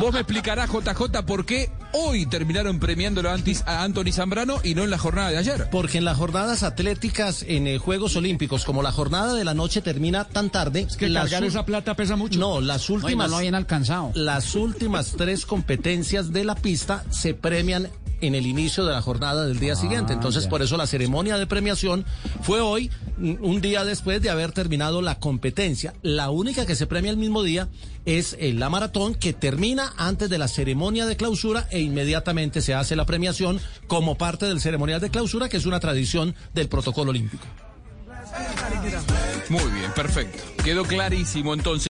Vos me explicarás, JJ, por qué hoy terminaron premiándolo antes a Anthony Zambrano y no en la jornada de ayer. Porque en las jornadas atléticas en eh, Juegos Olímpicos, como la jornada de la noche termina tan tarde, Es que las cargar esa plata pesa mucho. No, las Oye, no últimas lo habían alcanzado. las últimas tres competencias de la pista se premian en el inicio de la jornada del día siguiente. Entonces, por eso la ceremonia de premiación fue hoy, un un día después de haber terminado la competencia. La única que se premia el mismo día es eh, la maratón, que termina antes de la ceremonia de clausura e inmediatamente se hace la premiación como parte del ceremonial de clausura, que es una tradición del protocolo olímpico. Muy bien, perfecto. Quedó clarísimo entonces.